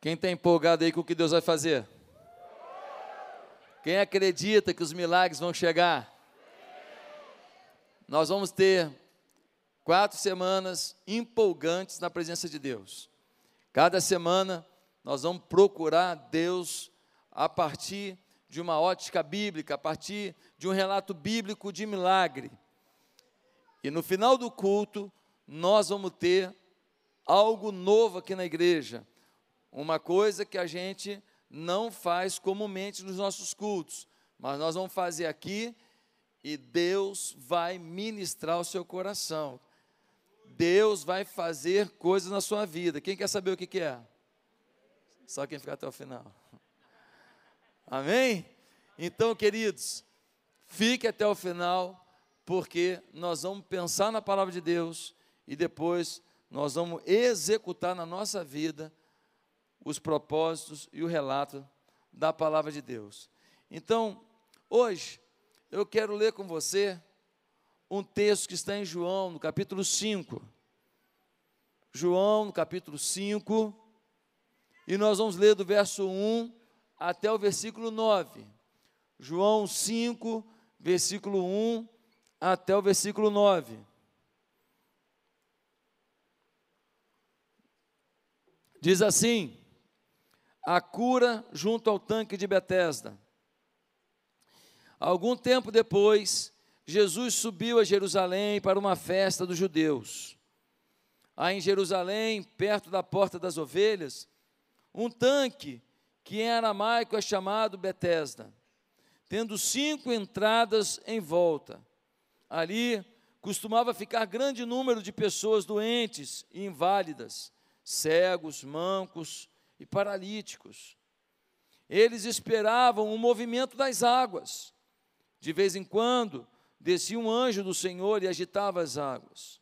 Quem está empolgado aí com o que Deus vai fazer? Quem acredita que os milagres vão chegar? Nós vamos ter quatro semanas empolgantes na presença de Deus. Cada semana nós vamos procurar Deus a partir de uma ótica bíblica, a partir de um relato bíblico de milagre. E no final do culto, nós vamos ter algo novo aqui na igreja, uma coisa que a gente não faz comumente nos nossos cultos, mas nós vamos fazer aqui e Deus vai ministrar o seu coração. Deus vai fazer coisas na sua vida. Quem quer saber o que, que é? Só quem ficar até o final. Amém? Então, queridos, fique até o final, porque nós vamos pensar na palavra de Deus e depois nós vamos executar na nossa vida os propósitos e o relato da palavra de Deus. Então, hoje, eu quero ler com você um texto que está em João, no capítulo 5. João, no capítulo 5, e nós vamos ler do verso 1 até o versículo 9. João 5, versículo 1 até o versículo 9. Diz assim: a cura junto ao tanque de Betesda. Algum tempo depois, Jesus subiu a Jerusalém para uma festa dos judeus. Há em Jerusalém, perto da porta das ovelhas, um tanque que em aramaico é chamado Betesda, tendo cinco entradas em volta. Ali costumava ficar grande número de pessoas doentes e inválidas, cegos, mancos, e paralíticos. Eles esperavam o movimento das águas. De vez em quando, descia um anjo do Senhor e agitava as águas.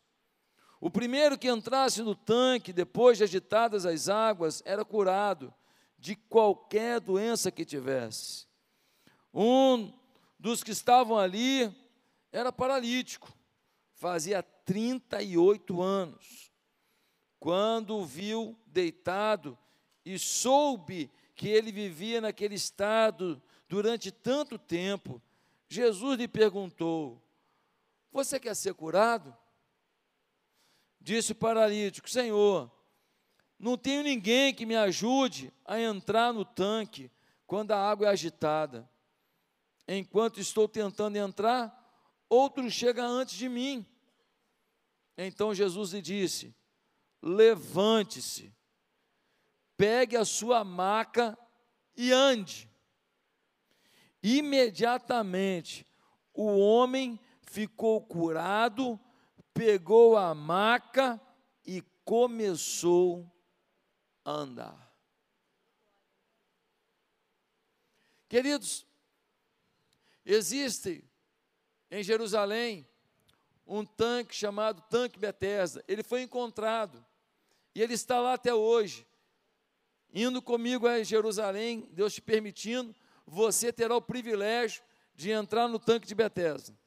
O primeiro que entrasse no tanque, depois de agitadas as águas, era curado de qualquer doença que tivesse. Um dos que estavam ali era paralítico, fazia 38 anos. Quando o viu deitado e soube que ele vivia naquele estado durante tanto tempo, Jesus lhe perguntou: Você quer ser curado? Disse o paralítico: Senhor, não tenho ninguém que me ajude a entrar no tanque quando a água é agitada. Enquanto estou tentando entrar, outro chega antes de mim. Então Jesus lhe disse: Levante-se, pegue a sua maca e ande. Imediatamente o homem ficou curado, pegou a maca e começou a andar. Queridos, existe em Jerusalém um tanque chamado Tanque Bethesda. Ele foi encontrado e ele está lá até hoje indo comigo a Jerusalém, Deus te permitindo, você terá o privilégio de entrar no tanque de Betesda.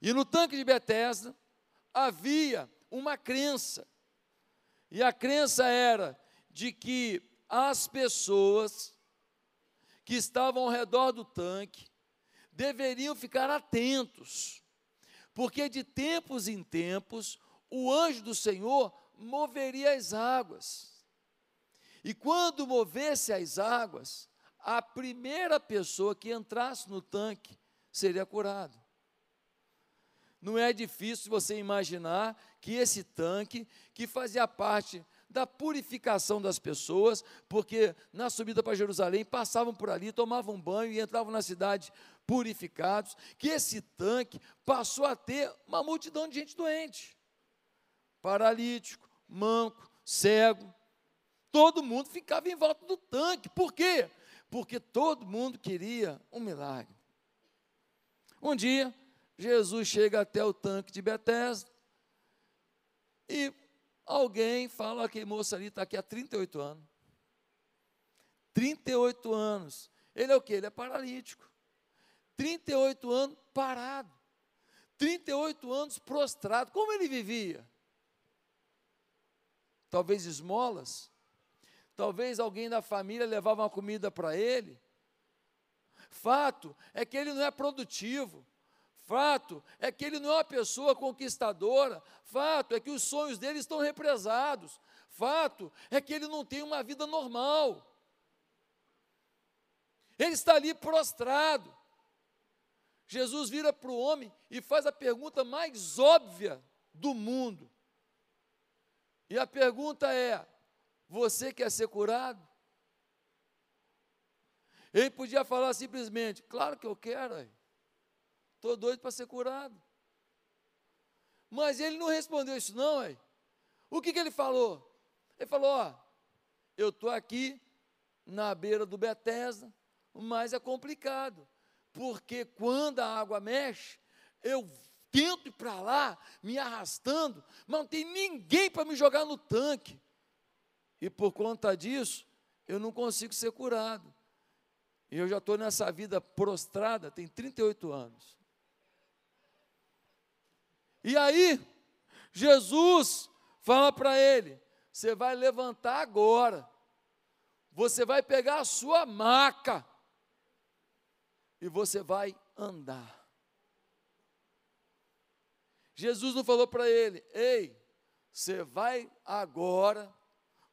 E no tanque de Betesda havia uma crença. E a crença era de que as pessoas que estavam ao redor do tanque deveriam ficar atentos, porque de tempos em tempos o anjo do Senhor moveria as águas. E quando movesse as águas, a primeira pessoa que entrasse no tanque seria curado. Não é difícil você imaginar que esse tanque, que fazia parte da purificação das pessoas, porque na subida para Jerusalém passavam por ali, tomavam banho e entravam na cidade purificados, que esse tanque passou a ter uma multidão de gente doente, paralítico, manco, cego, Todo mundo ficava em volta do tanque. Por quê? Porque todo mundo queria um milagre. Um dia, Jesus chega até o tanque de Betesda e alguém fala: aquele moço ali está aqui há 38 anos. 38 anos. Ele é o que? Ele é paralítico. 38 anos parado. 38 anos prostrado. Como ele vivia? Talvez esmolas, talvez alguém da família levava uma comida para ele. Fato é que ele não é produtivo. Fato é que ele não é uma pessoa conquistadora. Fato é que os sonhos dele estão represados. Fato é que ele não tem uma vida normal. Ele está ali prostrado. Jesus vira para o homem e faz a pergunta mais óbvia do mundo. E a pergunta é: você quer ser curado? Ele podia falar simplesmente: claro que eu quero, estou doido para ser curado. Mas ele não respondeu isso, não. O que, que ele falou? Ele falou: ó, eu estou aqui na beira do Betesda, mas é complicado, porque quando a água mexe, eu tento ir para lá, me arrastando, mas não tem ninguém para me jogar no tanque. E por conta disso, eu não consigo ser curado. E eu já estou nessa vida prostrada, tem 38 anos. E aí, Jesus fala para ele: você vai levantar agora, você vai pegar a sua maca e você vai andar. Jesus não falou para ele: ei, você vai agora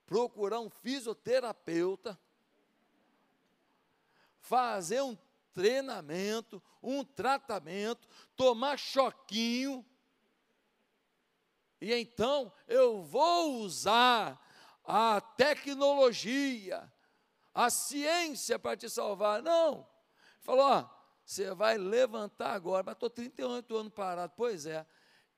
procurar um fisioterapeuta, fazer um treinamento, um tratamento, tomar choquinho, e então eu vou usar a tecnologia, a ciência para te salvar. Não. Falou, ó, você vai levantar agora, mas estou 38 anos parado. Pois é,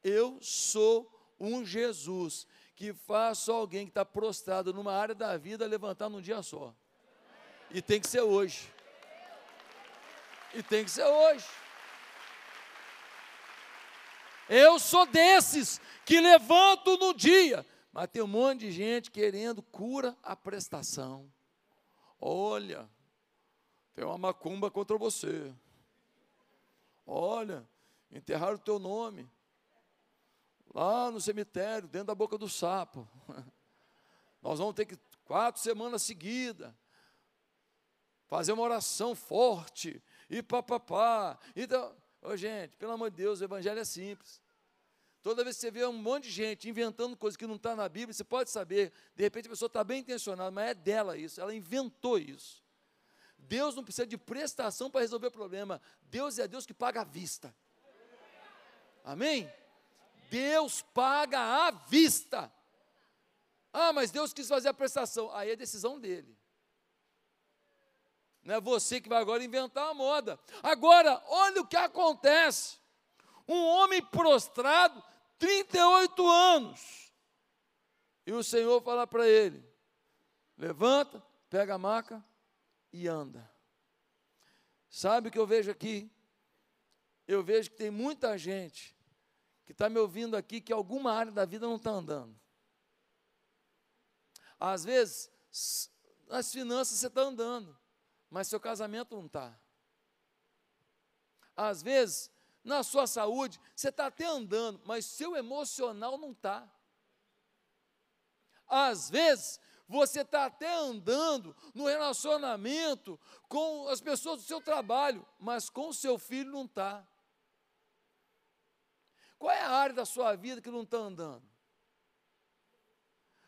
eu sou um Jesus que faço alguém que está prostrado numa área da vida levantar num dia só. E tem que ser hoje. E tem que ser hoje. Eu sou desses que levanto no dia. Mas tem um monte de gente querendo cura a prestação. Olha, tem uma macumba contra você. Olha, enterraram o teu nome lá no cemitério, dentro da boca do sapo. Nós vamos ter que, quatro semanas seguidas, fazer uma oração forte, e papapá. Então, gente, pelo amor de Deus, o evangelho é simples. Toda vez que você vê um monte de gente inventando coisas que não está na Bíblia, você pode saber, de repente a pessoa está bem intencionada, mas é dela isso, ela inventou isso. Deus não precisa de prestação para resolver o problema. Deus é Deus que paga à vista. Amém? Deus paga à vista. Ah, mas Deus quis fazer a prestação. Aí é decisão dele. Não é você que vai agora inventar a moda. Agora, olha o que acontece. Um homem prostrado, 38 anos. E o Senhor fala para ele: levanta, pega a maca e anda. Sabe o que eu vejo aqui? Eu vejo que tem muita gente que está me ouvindo aqui que alguma área da vida não está andando. Às vezes, nas finanças você está andando, mas seu casamento não está. Às vezes, na sua saúde, você está até andando, mas seu emocional não está. Às vezes, você está até andando no relacionamento com as pessoas do seu trabalho, mas com o seu filho não está. Qual é a área da sua vida que não está andando?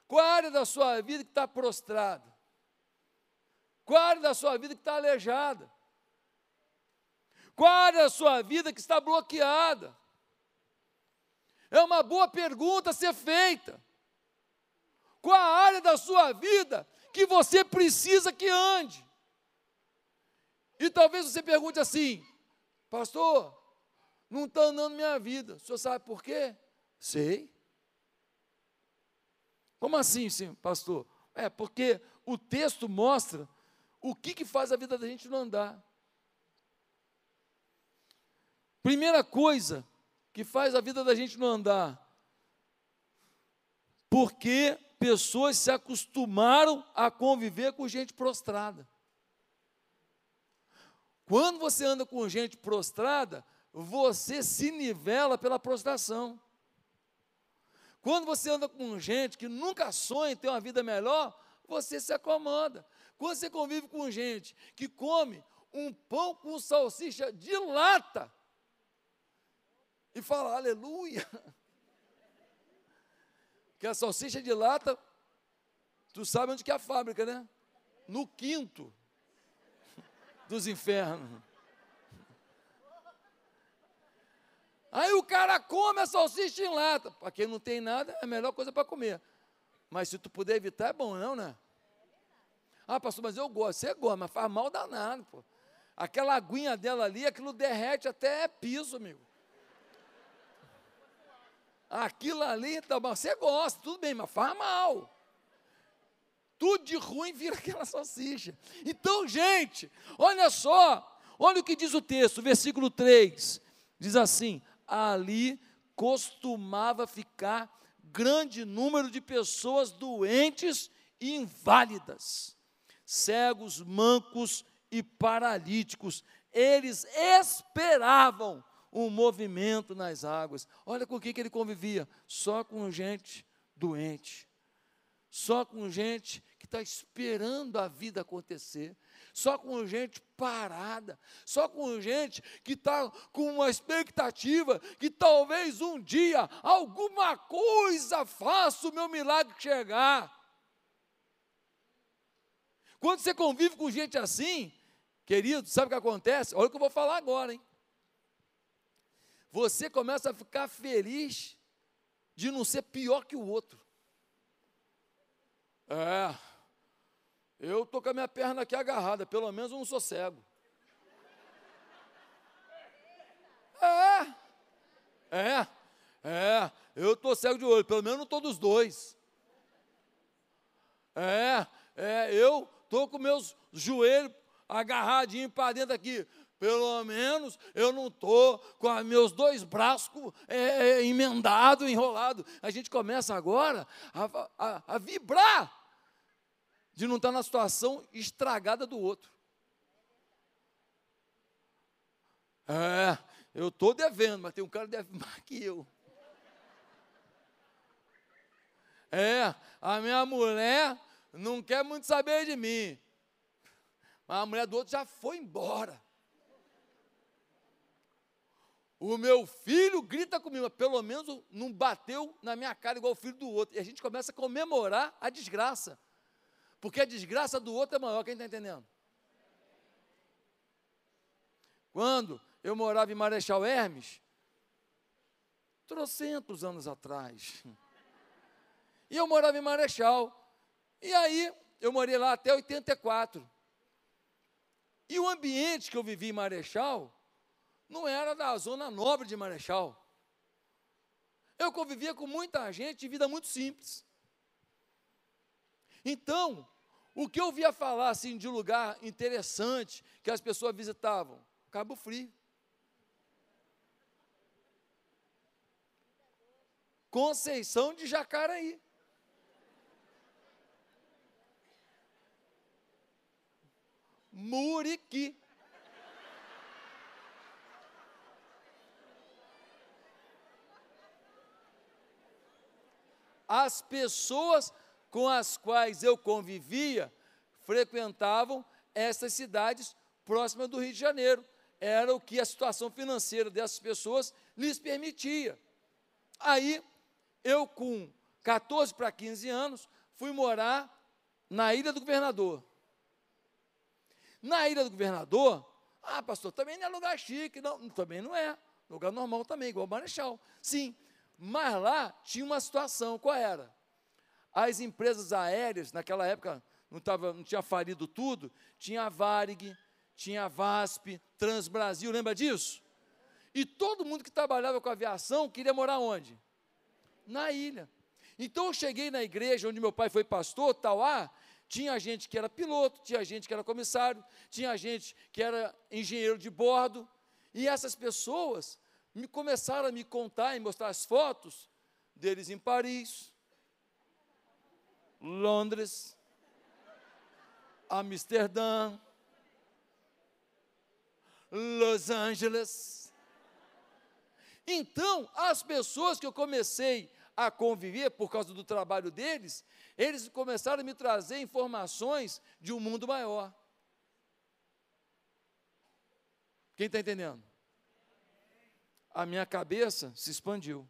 Qual é a área da sua vida que está prostrada? Qual é a área da sua vida que está aleijada? Qual é a área da sua vida que está bloqueada? É uma boa pergunta a ser feita. Qual a área da sua vida que você precisa que ande? E talvez você pergunte assim, pastor, não está andando minha vida. O senhor sabe por quê? Sei. Como assim, sim, pastor? É, porque o texto mostra o que, que faz a vida da gente não andar. Primeira coisa que faz a vida da gente não andar, porque pessoas se acostumaram a conviver com gente prostrada. Quando você anda com gente prostrada, você se nivela pela prostração. Quando você anda com gente que nunca sonha em ter uma vida melhor, você se acomoda. Quando você convive com gente que come um pão com salsicha de lata e fala aleluia, que a salsicha de lata, tu sabe onde que é a fábrica, né? No quinto dos infernos. Aí o cara come a salsicha em lata. Para quem não tem nada, é a melhor coisa para comer. Mas se tu puder evitar, é bom, não, né? Ah, pastor, mas eu gosto. Você gosta, mas faz mal danado, pô. Aquela aguinha dela ali, aquilo derrete até piso, amigo. Aquilo ali, tá, você gosta, tudo bem, mas faz mal. Tudo de ruim vira aquela salsicha. Então, gente, olha só, olha o que diz o texto, versículo 3. Diz assim: ali costumava ficar grande número de pessoas doentes e inválidas, cegos, mancos e paralíticos. Eles esperavam um movimento nas águas. Olha com quem que ele convivia? Só com gente doente, só com gente que está esperando a vida acontecer, só com gente parada, só com gente que está com uma expectativa que talvez um dia alguma coisa faça o meu milagre chegar. Quando você convive com gente assim, querido, sabe o que acontece? Olha o que eu vou falar agora, hein? Você começa a ficar feliz de não ser pior que o outro. É, eu estou com a minha perna aqui agarrada, pelo menos eu não sou cego. É, é, é, eu estou cego de olho, pelo menos não estou dos dois. É, é, eu estou com meus joelhos agarradinhos para dentro aqui. Pelo menos eu não estou com os meus dois braços é, é, emendados, enrolados. A gente começa agora a, a, a vibrar de não estar na situação estragada do outro. É, eu estou devendo, mas tem um cara que deve mais que eu. É, a minha mulher não quer muito saber de mim. Mas a mulher do outro já foi embora. O meu filho grita comigo, mas pelo menos não bateu na minha cara igual o filho do outro. E a gente começa a comemorar a desgraça. Porque a desgraça do outro é maior, quem está entendendo? Quando eu morava em Marechal Hermes, trocentos anos atrás, e eu morava em Marechal, e aí eu morei lá até 84. E o ambiente que eu vivi em Marechal não era da zona nobre de Marechal. Eu convivia com muita gente de vida muito simples. Então, o que eu via falar assim de lugar interessante que as pessoas visitavam? Cabo Frio. Conceição de Jacaraí. Muriqui. As pessoas com as quais eu convivia frequentavam essas cidades próximas do Rio de Janeiro. Era o que a situação financeira dessas pessoas lhes permitia. Aí, eu com 14 para 15 anos, fui morar na Ilha do Governador. Na Ilha do Governador, ah, pastor, também não é lugar chique, não, também não é. Lugar normal também, igual o Marechal. Sim, mas lá tinha uma situação, qual era? As empresas aéreas, naquela época, não, tava, não tinha falido tudo, tinha a Varig, tinha a VASP, Transbrasil, lembra disso? E todo mundo que trabalhava com aviação queria morar onde? Na ilha. Então eu cheguei na igreja onde meu pai foi pastor, Tauá, tinha gente que era piloto, tinha gente que era comissário, tinha gente que era engenheiro de bordo, e essas pessoas me começaram a me contar e mostrar as fotos deles em Paris, Londres, Amsterdã, Los Angeles. Então, as pessoas que eu comecei a conviver por causa do trabalho deles, eles começaram a me trazer informações de um mundo maior. Quem está entendendo? A minha cabeça se expandiu.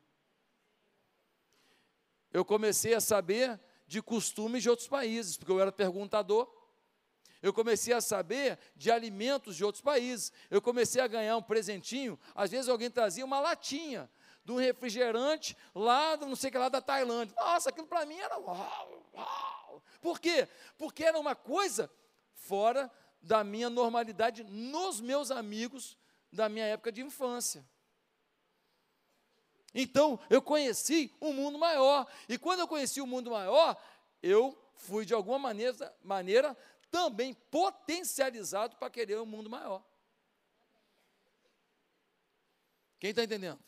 Eu comecei a saber de costumes de outros países, porque eu era perguntador. Eu comecei a saber de alimentos de outros países. Eu comecei a ganhar um presentinho. Às vezes alguém trazia uma latinha de um refrigerante lá, não sei que lá da Tailândia. Nossa, aquilo para mim era uau, uau. Por quê? Porque era uma coisa fora da minha normalidade nos meus amigos da minha época de infância. Então, eu conheci um mundo maior. E quando eu conheci o um mundo maior, eu fui de alguma maneira, maneira também potencializado para querer um mundo maior. Quem está entendendo?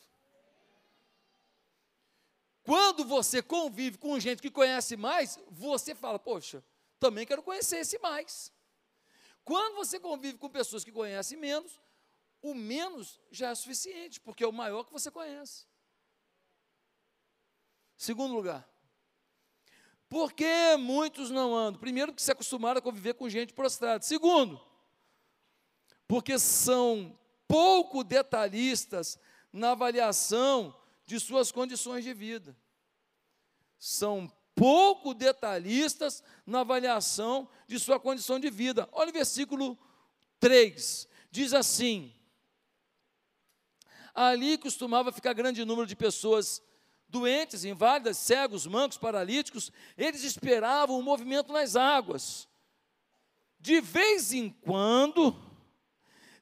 Quando você convive com gente que conhece mais, você fala, poxa, também quero conhecer esse mais. Quando você convive com pessoas que conhecem menos, o menos já é suficiente, porque é o maior que você conhece. Segundo lugar, por que muitos não andam? Primeiro, porque se acostumaram a conviver com gente prostrada. Segundo, porque são pouco detalhistas na avaliação de suas condições de vida. São pouco detalhistas na avaliação de sua condição de vida. Olha o versículo 3. Diz assim: Ali costumava ficar grande número de pessoas doentes, inválidas, cegos, mancos, paralíticos, eles esperavam o movimento nas águas. De vez em quando,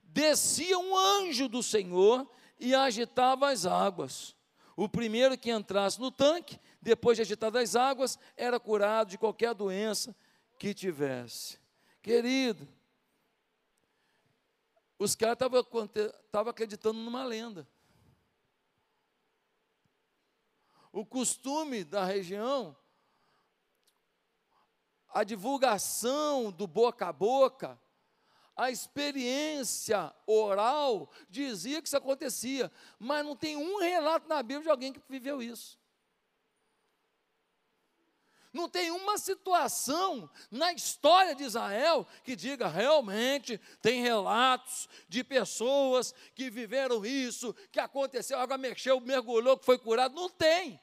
descia um anjo do Senhor e agitava as águas. O primeiro que entrasse no tanque, depois de agitar as águas, era curado de qualquer doença que tivesse. Querido, os caras estavam acreditando numa lenda. O costume da região, a divulgação do boca a boca, a experiência oral dizia que isso acontecia, mas não tem um relato na Bíblia de alguém que viveu isso. Não tem uma situação na história de Israel que diga realmente tem relatos de pessoas que viveram isso, que aconteceu, água mexeu, mergulhou, que foi curado. Não tem.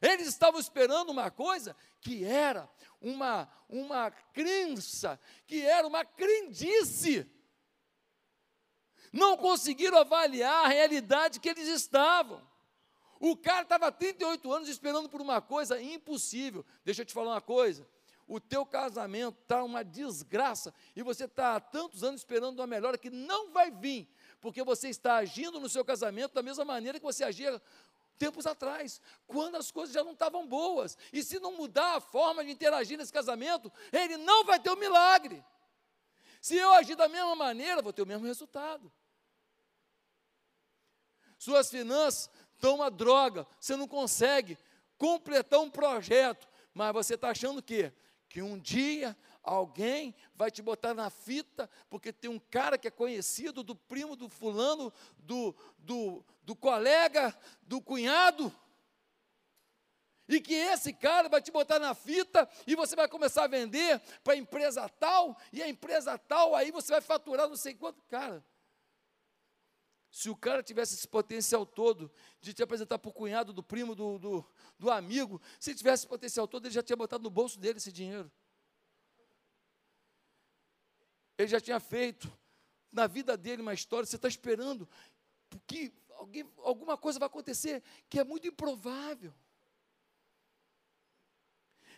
Eles estavam esperando uma coisa que era uma, uma crença, que era uma crendice. Não conseguiram avaliar a realidade que eles estavam. O cara estava 38 anos esperando por uma coisa impossível. Deixa eu te falar uma coisa. O teu casamento está uma desgraça e você está há tantos anos esperando uma melhora que não vai vir, porque você está agindo no seu casamento da mesma maneira que você agia tempos atrás, quando as coisas já não estavam boas. E se não mudar a forma de interagir nesse casamento, ele não vai ter o um milagre. Se eu agir da mesma maneira, vou ter o mesmo resultado. Suas finanças então, uma droga, você não consegue completar um projeto, mas você está achando que que um dia alguém vai te botar na fita, porque tem um cara que é conhecido do primo do fulano, do, do, do colega, do cunhado, e que esse cara vai te botar na fita e você vai começar a vender para a empresa tal, e a empresa tal, aí você vai faturar não sei quanto. Cara, se o cara tivesse esse potencial todo de te apresentar para o cunhado, do primo, do, do, do amigo, se tivesse esse potencial todo, ele já tinha botado no bolso dele esse dinheiro. Ele já tinha feito na vida dele uma história, você está esperando que alguém, alguma coisa vai acontecer que é muito improvável.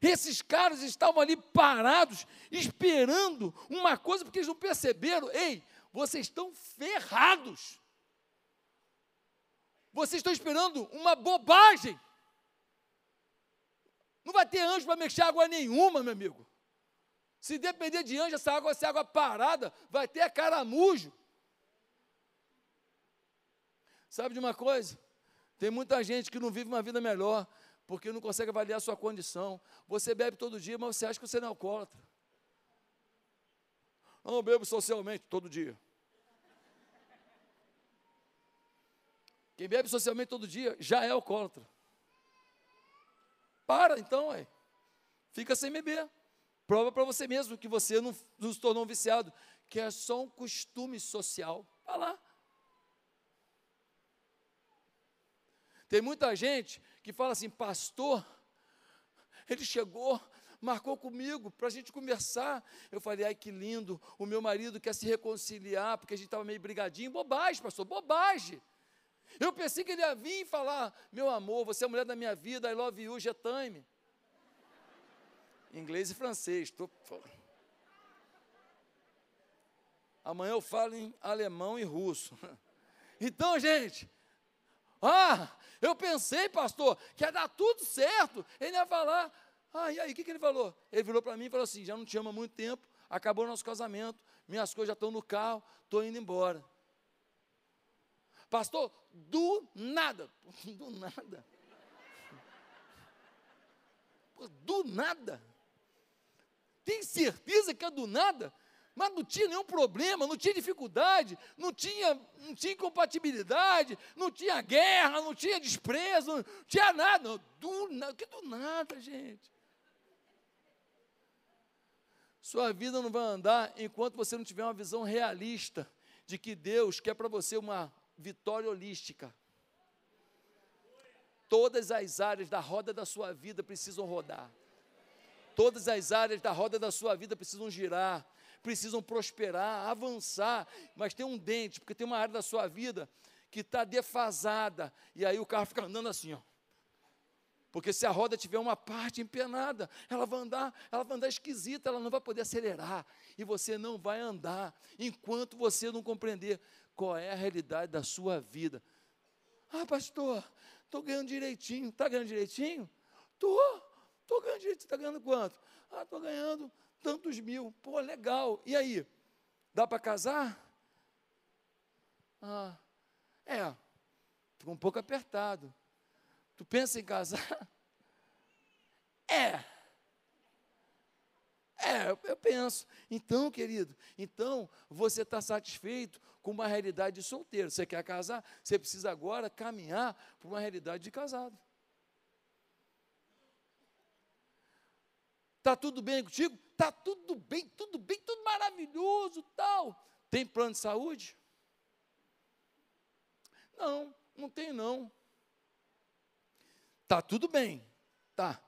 Esses caras estavam ali parados, esperando uma coisa, porque eles não perceberam. Ei, vocês estão ferrados. Vocês estão esperando uma bobagem. Não vai ter anjo para mexer água nenhuma, meu amigo. Se depender de anjo, essa água vai ser água parada, vai ter caramujo. Sabe de uma coisa? Tem muita gente que não vive uma vida melhor, porque não consegue avaliar a sua condição. Você bebe todo dia, mas você acha que você não é alcoólatra. Não, bebo socialmente todo dia. Quem bebe socialmente todo dia já é alcoólatra. para então, ué. fica sem beber. Prova para você mesmo que você não, não se tornou um viciado, que é só um costume social. Vai lá. Tem muita gente que fala assim, pastor, ele chegou, marcou comigo para a gente conversar. Eu falei, ai que lindo, o meu marido quer se reconciliar, porque a gente estava meio brigadinho. Bobagem, pastor, bobagem. Eu pensei que ele ia vir e falar, meu amor, você é a mulher da minha vida, I love you, je time. Inglês e francês. Tô... Amanhã eu falo em alemão e russo. Então, gente, ah, eu pensei, pastor, que ia dar tudo certo. Ele ia falar, ah, e aí, o que, que ele falou? Ele virou para mim e falou assim: já não te amo há muito tempo, acabou o nosso casamento, minhas coisas já estão no carro, estou indo embora. Pastor, do nada, do nada, do nada. Tem certeza que é do nada? Mas não tinha nenhum problema, não tinha dificuldade, não tinha, não tinha incompatibilidade, não tinha guerra, não tinha desprezo, não tinha nada. Do nada, que do nada, gente. Sua vida não vai andar enquanto você não tiver uma visão realista de que Deus quer para você uma vitória holística. Todas as áreas da roda da sua vida precisam rodar. Todas as áreas da roda da sua vida precisam girar, precisam prosperar, avançar. Mas tem um dente, porque tem uma área da sua vida que está defasada. E aí o carro fica andando assim, ó. Porque se a roda tiver uma parte empenada, ela vai andar, ela vai andar esquisita, ela não vai poder acelerar e você não vai andar enquanto você não compreender qual é a realidade da sua vida. Ah, pastor, estou ganhando direitinho. Está ganhando direitinho? Estou. Estou ganhando direitinho. Está ganhando quanto? Ah, estou ganhando tantos mil. Pô, legal. E aí? Dá para casar? Ah, é. Ficou um pouco apertado. Tu pensa em casar? É. É, eu penso. Então, querido, então você está satisfeito com uma realidade de solteiro. Você quer casar? Você precisa agora caminhar para uma realidade de casado. Está tudo bem contigo? Está tudo bem, tudo bem, tudo maravilhoso, tal. Tem plano de saúde? Não, não tem não. Tá tudo bem. Tá.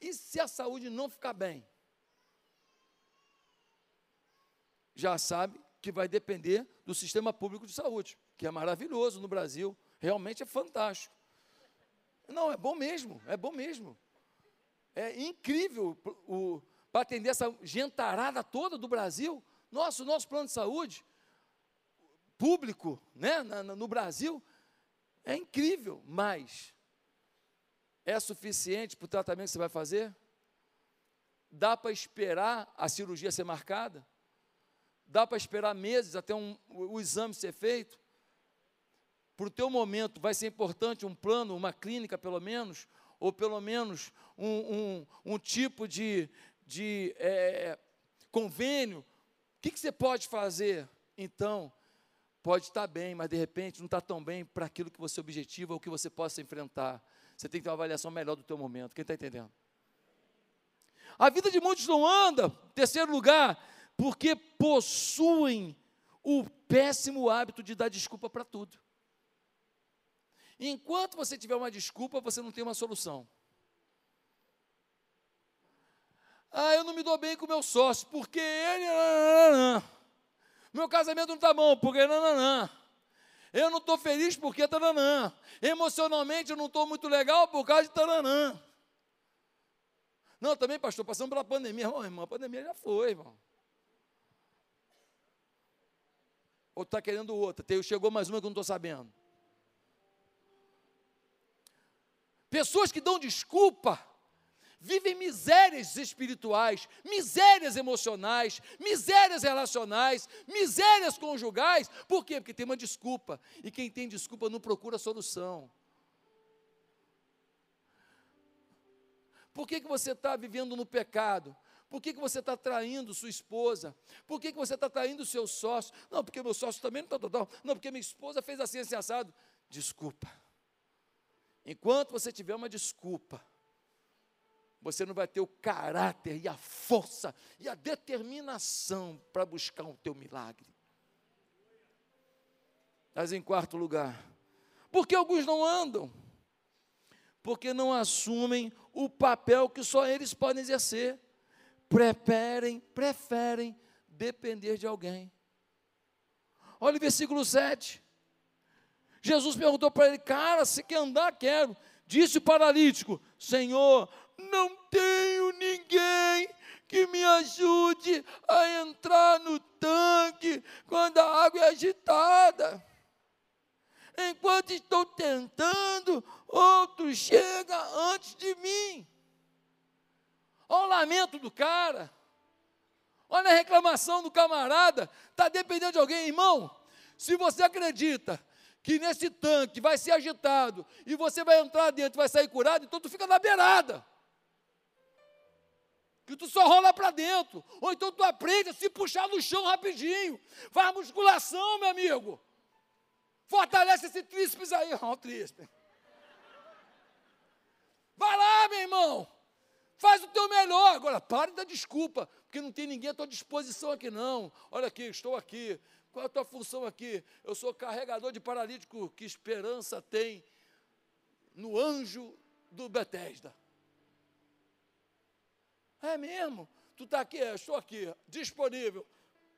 E se a saúde não ficar bem? Já sabe que vai depender do sistema público de saúde, que é maravilhoso no Brasil, realmente é fantástico. Não, é bom mesmo, é bom mesmo. É incrível para atender essa gentarada toda do Brasil. Nosso, nosso plano de saúde público né, no Brasil é incrível, mas é suficiente para o tratamento que você vai fazer? Dá para esperar a cirurgia ser marcada? Dá para esperar meses até um, o exame ser feito? Para o teu momento vai ser importante um plano, uma clínica pelo menos, ou pelo menos um, um, um tipo de, de é, convênio. O que, que você pode fazer? Então, pode estar bem, mas de repente não está tão bem para aquilo que você objetiva ou que você possa enfrentar. Você tem que ter uma avaliação melhor do teu momento. Quem está entendendo? A vida de muitos não anda, terceiro lugar, porque possuem o péssimo hábito de dar desculpa para tudo. Enquanto você tiver uma desculpa, você não tem uma solução. Ah, eu não me dou bem com meu sócio, porque ele. Meu casamento não está bom, porque. Eu não estou feliz porque taranã. Emocionalmente eu não estou muito legal por causa de taranã. Não, também, pastor, passamos pela pandemia. Irmão, a pandemia já foi, irmão. Ou está querendo outra? Chegou mais uma que eu não estou sabendo. Pessoas que dão desculpa vivem misérias espirituais, misérias emocionais, misérias relacionais, misérias conjugais. Por quê? Porque tem uma desculpa. E quem tem desculpa não procura solução. Por que, que você está vivendo no pecado? Por que, que você está traindo sua esposa? Por que, que você está traindo seu sócio? Não, porque meu sócio também não está total. Não, porque minha esposa fez assim, assim, assado. Desculpa. Enquanto você tiver uma desculpa, você não vai ter o caráter e a força e a determinação para buscar o teu milagre. Mas em quarto lugar, porque alguns não andam? Porque não assumem o papel que só eles podem exercer. Preferem, preferem depender de alguém. Olha o versículo 7. Jesus perguntou para ele: Cara, se quer andar, quero. Disse o paralítico: Senhor, não tenho ninguém que me ajude a entrar no tanque quando a água é agitada. Enquanto estou tentando, outro chega antes de mim. Olha o lamento do cara. Olha a reclamação do camarada. Está dependendo de alguém, irmão. Se você acredita que nesse tanque vai ser agitado e você vai entrar dentro vai sair curado, então tu fica na beirada. Que tu só rola para dentro. Ou então tu aprende a se puxar no chão rapidinho. Faz musculação, meu amigo. Fortalece esse tríceps aí. Olha o tríceps. Vai lá, meu irmão. Faz o teu melhor. Agora, pare da desculpa, porque não tem ninguém à tua disposição aqui, não. Olha aqui, estou aqui. Qual é a tua função aqui? Eu sou carregador de paralítico. Que esperança tem no anjo do Betesda? É mesmo? Tu está aqui? É, estou aqui, disponível.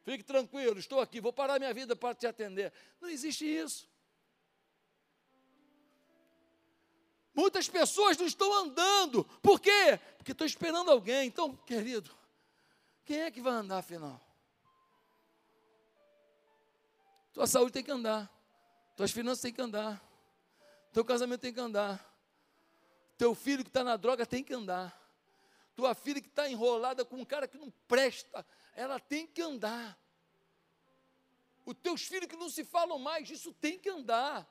Fique tranquilo, estou aqui, vou parar minha vida para te atender. Não existe isso. Muitas pessoas não estão andando. Por quê? Porque estão esperando alguém. Então, querido, quem é que vai andar afinal? Tua saúde tem que andar. Tuas finanças têm que andar. Teu casamento tem que andar. Teu filho que está na droga tem que andar. Tua filha que está enrolada com um cara que não presta, ela tem que andar. Os teus filhos que não se falam mais, isso tem que andar.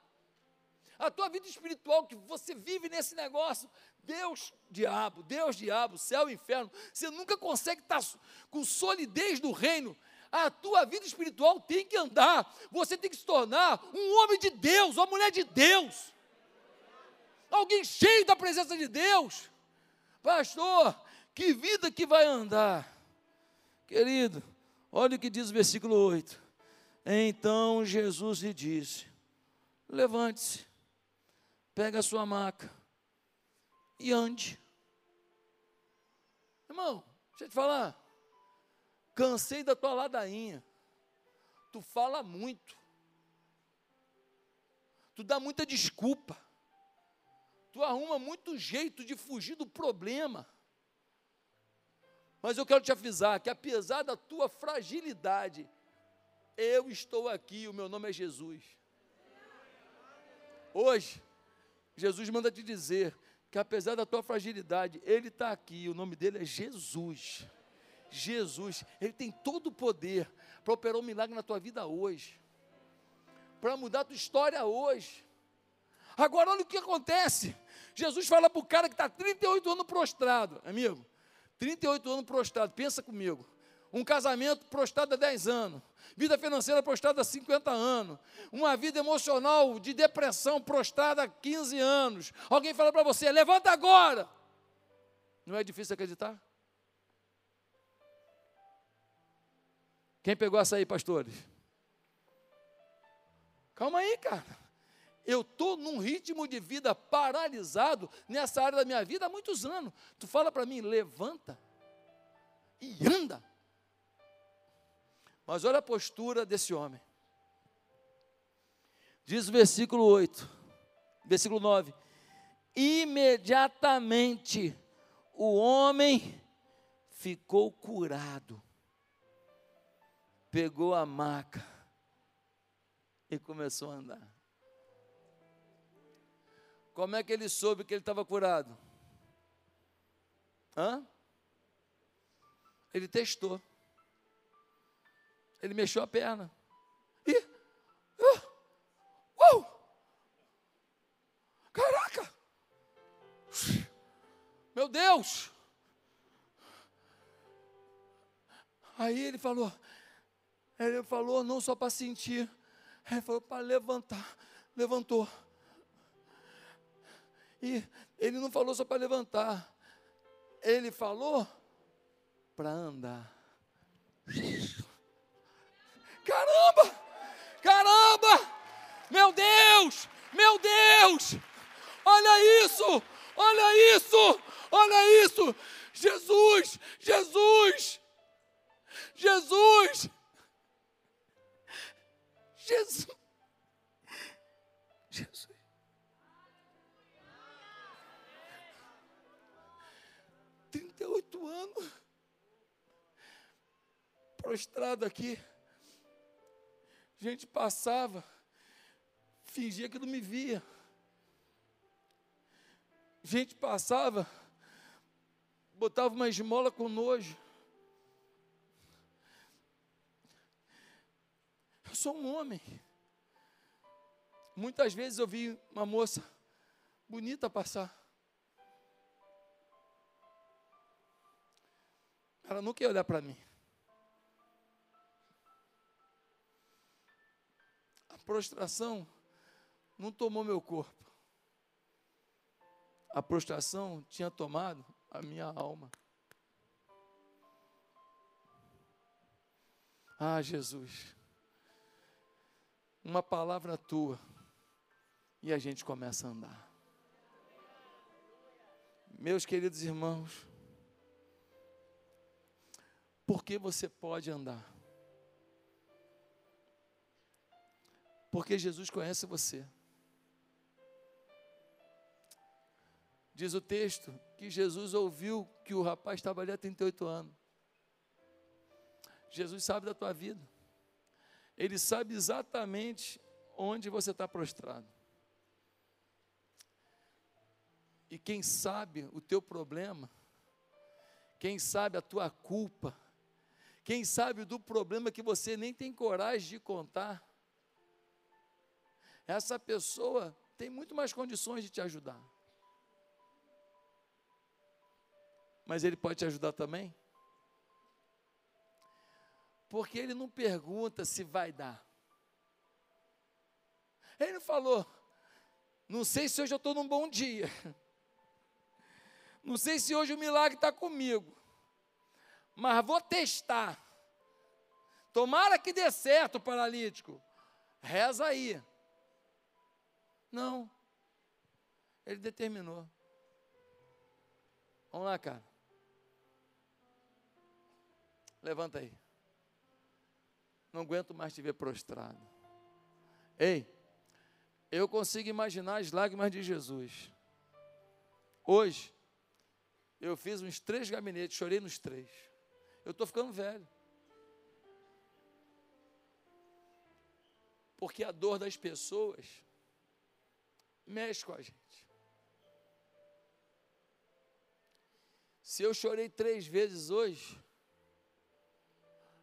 A tua vida espiritual, que você vive nesse negócio, Deus, diabo, Deus, diabo, céu e inferno, você nunca consegue estar com solidez do reino. A tua vida espiritual tem que andar. Você tem que se tornar um homem de Deus, uma mulher de Deus. Alguém cheio da presença de Deus. Pastor, que vida que vai andar? Querido, olha o que diz o versículo 8. Então Jesus lhe disse: Levante-se, pega a sua maca e ande. Irmão, deixa eu te falar. Cansei da tua ladainha. Tu fala muito. Tu dá muita desculpa. Tu arruma muito jeito de fugir do problema. Mas eu quero te avisar que apesar da tua fragilidade, eu estou aqui, o meu nome é Jesus. Hoje, Jesus manda te dizer que apesar da tua fragilidade, Ele está aqui, o nome dele é Jesus. Jesus, Ele tem todo o poder para operar um milagre na tua vida hoje, para mudar a tua história hoje. Agora, olha o que acontece. Jesus fala para o cara que está 38 anos prostrado, amigo. 38 anos prostrado, pensa comigo. Um casamento prostrado há 10 anos. Vida financeira prostrada há 50 anos. Uma vida emocional de depressão prostrada há 15 anos. Alguém fala para você, levanta agora. Não é difícil acreditar? Quem pegou essa aí, pastores? Calma aí, cara. Eu estou num ritmo de vida paralisado nessa área da minha vida há muitos anos. Tu fala para mim, levanta e anda. Mas olha a postura desse homem. Diz o versículo 8, versículo 9: Imediatamente o homem ficou curado, pegou a maca e começou a andar. Como é que ele soube que ele estava curado? Hã? Ele testou. Ele mexeu a perna. E. Uh, uh, caraca! Meu Deus! Aí ele falou, ele falou não só para sentir, ele falou para levantar, levantou. E ele não falou só para levantar. Ele falou para andar. Caramba! Caramba! Meu Deus! Meu Deus! Olha isso! Olha isso! Olha isso! Jesus! Jesus! Jesus! Jesus! Jesus! Trinta e oito anos prostrado aqui. Gente passava, fingia que não me via. Gente passava, botava uma esmola com nojo. Eu sou um homem. Muitas vezes eu vi uma moça bonita passar. Ela não quer olhar para mim. Prostração não tomou meu corpo. A prostração tinha tomado a minha alma. Ah, Jesus, uma palavra tua e a gente começa a andar. Meus queridos irmãos, por que você pode andar? Porque Jesus conhece você. Diz o texto que Jesus ouviu que o rapaz estava ali há 38 anos. Jesus sabe da tua vida. Ele sabe exatamente onde você está prostrado. E quem sabe o teu problema, quem sabe a tua culpa, quem sabe do problema que você nem tem coragem de contar, essa pessoa tem muito mais condições de te ajudar. mas ele pode te ajudar também? Porque ele não pergunta se vai dar. Ele não falou, não sei se hoje eu estou num bom dia. Não sei se hoje o milagre está comigo. Mas vou testar. Tomara que dê certo, paralítico. Reza aí. Não. Ele determinou. Vamos lá, cara. Levanta aí. Não aguento mais te ver prostrado. Ei, eu consigo imaginar as lágrimas de Jesus. Hoje, eu fiz uns três gabinetes, chorei nos três. Eu estou ficando velho. Porque a dor das pessoas mexe com a gente. Se eu chorei três vezes hoje,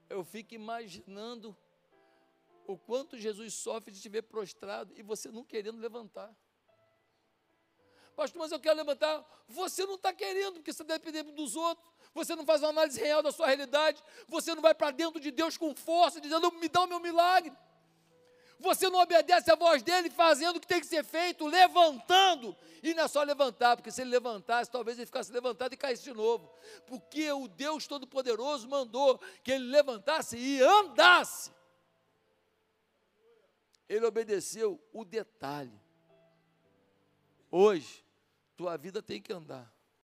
eu fico imaginando o quanto Jesus sofre de te ver prostrado e você não querendo levantar. Pastor, mas eu quero levantar. Você não está querendo, porque você depende dos outros. Você não faz uma análise real da sua realidade. Você não vai para dentro de Deus com força, dizendo: me dá o meu milagre. Você não obedece a voz dele, fazendo o que tem que ser feito, levantando. E não é só levantar, porque se ele levantasse, talvez ele ficasse levantado e caísse de novo. Porque o Deus Todo-Poderoso mandou que ele levantasse e andasse. Ele obedeceu o detalhe. Hoje, tua vida tem que andar.